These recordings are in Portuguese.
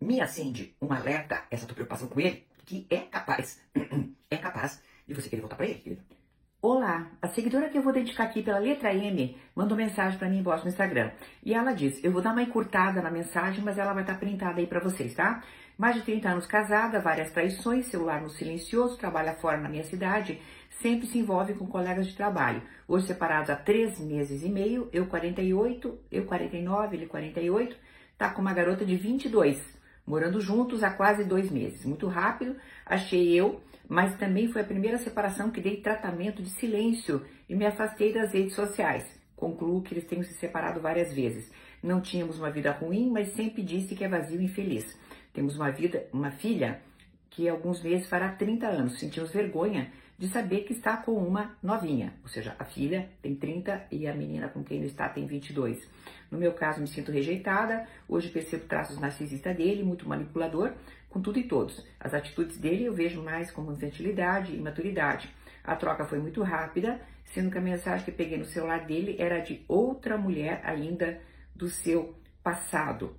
me acende um alerta, essa tua preocupação com ele, que é capaz, é capaz de você querer voltar para ele. Olá, a seguidora que eu vou dedicar aqui pela letra M mandou mensagem para mim embaixo no Instagram. E ela diz: Eu vou dar uma encurtada na mensagem, mas ela vai estar tá printada aí para vocês, tá? Mais de 30 anos casada, várias traições, celular no silencioso, trabalha fora na minha cidade, sempre se envolve com colegas de trabalho. Hoje separados há 3 meses e meio, eu 48, eu 49, ele 48, tá com uma garota de 22, morando juntos há quase dois meses. Muito rápido, achei eu mas também foi a primeira separação que dei tratamento de silêncio e me afastei das redes sociais. Concluo que eles têm se separado várias vezes. Não tínhamos uma vida ruim, mas sempre disse que é vazio e infeliz. Temos uma vida, uma filha que alguns meses fará 30 anos. Sentimos vergonha de saber que está com uma novinha, ou seja, a filha tem 30 e a menina com quem ele está tem 22. No meu caso, me sinto rejeitada. Hoje percebo traços narcisistas dele, muito manipulador, com tudo e todos. As atitudes dele eu vejo mais como infantilidade e maturidade. A troca foi muito rápida, sendo que a mensagem que peguei no celular dele era de outra mulher ainda do seu passado.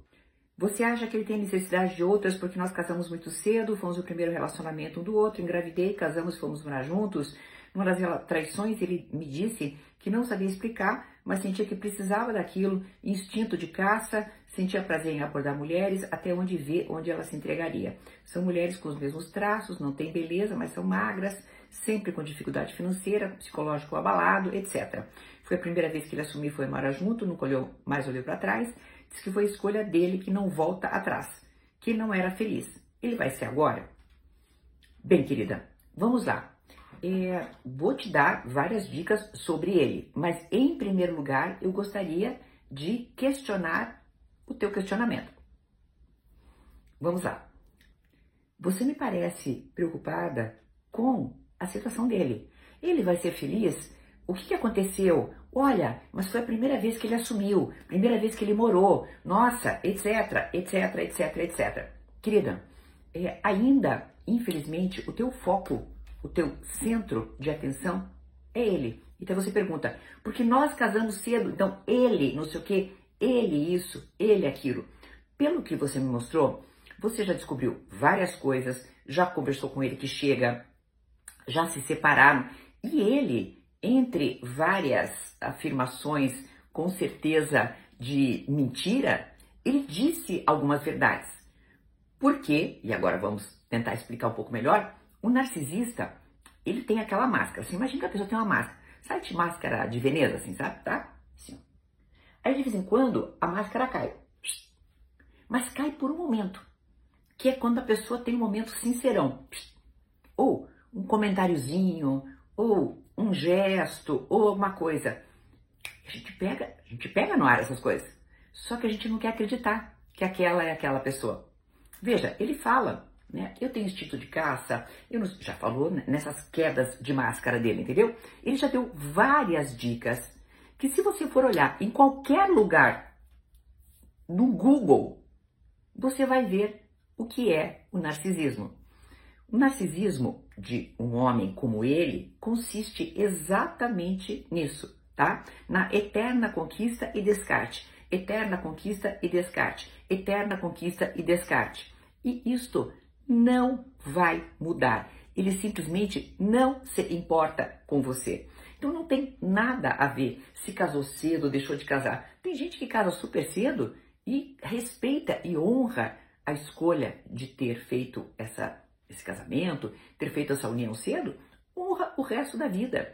Você acha que ele tem necessidade de outras porque nós casamos muito cedo, fomos o primeiro relacionamento um do outro, engravidei, casamos, fomos morar juntos? Numa das traições, ele me disse que não sabia explicar, mas sentia que precisava daquilo, instinto de caça, sentia prazer em abordar mulheres até onde vê onde ela se entregaria. São mulheres com os mesmos traços, não têm beleza, mas são magras, sempre com dificuldade financeira, psicológico abalado, etc. Foi a primeira vez que ele assumiu foi morar junto, nunca olhou, mais olhou para trás. Diz que foi escolha dele que não volta atrás, que não era feliz. Ele vai ser agora? Bem, querida, vamos lá. É, vou te dar várias dicas sobre ele, mas em primeiro lugar eu gostaria de questionar o teu questionamento. Vamos lá. Você me parece preocupada com a situação dele. Ele vai ser feliz? O que, aconteceu? Olha, mas foi a primeira vez que ele assumiu, primeira vez que ele morou, nossa, etc, etc, etc, etc. Querida, é, ainda, infelizmente, o teu foco o teu centro de atenção é ele. Então você pergunta, porque nós casamos cedo, então ele, não sei o que, ele isso, ele aquilo. Pelo que você me mostrou, você já descobriu várias coisas, já conversou com ele que chega, já se separaram, e ele, entre várias afirmações com certeza de mentira, ele disse algumas verdades. Por quê? E agora vamos tentar explicar um pouco melhor. O narcisista, ele tem aquela máscara. Assim, imagina que a pessoa tem uma máscara. Sabe de máscara de Veneza, assim, sabe? Tá? Assim. Aí de vez em quando a máscara cai. Mas cai por um momento. Que é quando a pessoa tem um momento sincerão. Ou um comentáriozinho, ou um gesto, ou alguma coisa. A gente pega, a gente pega no ar essas coisas. Só que a gente não quer acreditar que aquela é aquela pessoa. Veja, ele fala né? Eu tenho instinto de caça, eu não, já falou nessas quedas de máscara dele, entendeu? Ele já deu várias dicas que se você for olhar em qualquer lugar no Google, você vai ver o que é o narcisismo. O narcisismo de um homem como ele consiste exatamente nisso, tá? Na eterna conquista e descarte, eterna conquista e descarte, eterna conquista e descarte. E isto não vai mudar. Ele simplesmente não se importa com você. Então não tem nada a ver se casou cedo ou deixou de casar. Tem gente que casa super cedo e respeita e honra a escolha de ter feito essa, esse casamento, ter feito essa união cedo, honra o resto da vida.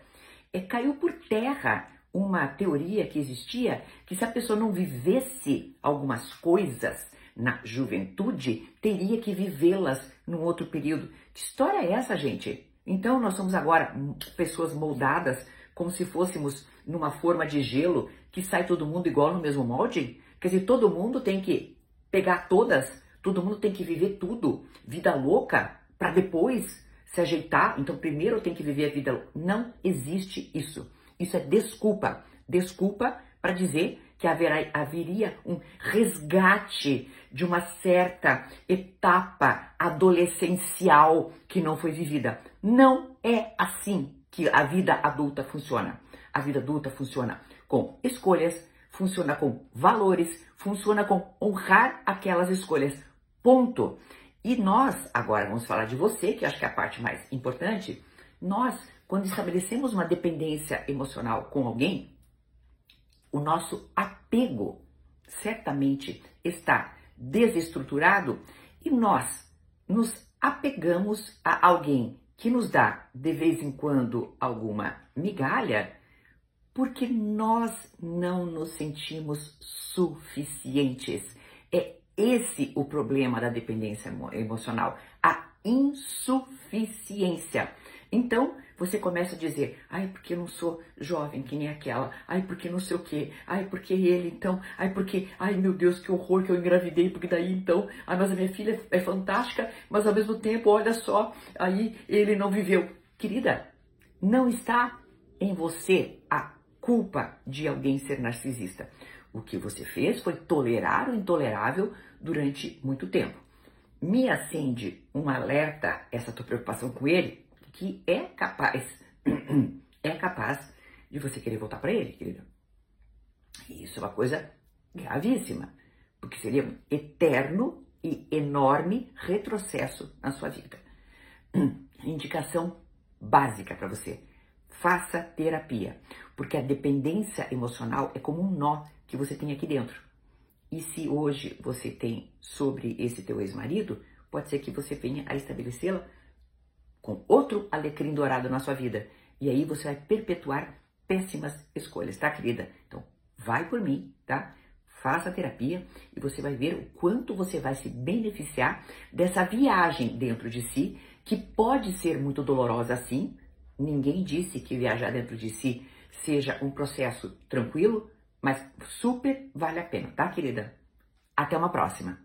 É, caiu por terra uma teoria que existia que se a pessoa não vivesse algumas coisas, na juventude, teria que vivê-las num outro período. Que história é essa, gente? Então nós somos agora pessoas moldadas como se fôssemos numa forma de gelo que sai todo mundo igual no mesmo molde? Quer dizer, todo mundo tem que pegar todas, todo mundo tem que viver tudo, vida louca, para depois se ajeitar. Então primeiro tem que viver a vida. Não existe isso. Isso é desculpa. Desculpa para dizer que haverá, haveria um resgate de uma certa etapa adolescencial que não foi vivida. Não é assim que a vida adulta funciona. A vida adulta funciona com escolhas, funciona com valores, funciona com honrar aquelas escolhas. Ponto. E nós, agora vamos falar de você, que acho que é a parte mais importante. Nós, quando estabelecemos uma dependência emocional com alguém, o nosso apego certamente está desestruturado e nós nos apegamos a alguém que nos dá de vez em quando alguma migalha, porque nós não nos sentimos suficientes. É esse o problema da dependência emocional, a insuficiência. Então, você começa a dizer, ai, porque eu não sou jovem que nem aquela, ai, porque não sei o quê, ai, porque ele, então, ai, porque, ai, meu Deus, que horror que eu engravidei, porque daí, então, ai, mas a minha filha é fantástica, mas ao mesmo tempo, olha só, aí ele não viveu. Querida, não está em você a culpa de alguém ser narcisista. O que você fez foi tolerar o intolerável durante muito tempo. Me acende um alerta essa tua preocupação com ele, que é capaz, é capaz de você querer voltar para ele, querida. E isso é uma coisa gravíssima, porque seria um eterno e enorme retrocesso na sua vida. Indicação básica para você: faça terapia, porque a dependência emocional é como um nó que você tem aqui dentro. E se hoje você tem sobre esse teu ex-marido, pode ser que você venha a estabelecê-la com outro alecrim dourado na sua vida. E aí você vai perpetuar péssimas escolhas, tá, querida? Então, vai por mim, tá? Faça a terapia e você vai ver o quanto você vai se beneficiar dessa viagem dentro de si, que pode ser muito dolorosa assim. Ninguém disse que viajar dentro de si seja um processo tranquilo, mas super vale a pena, tá, querida? Até uma próxima!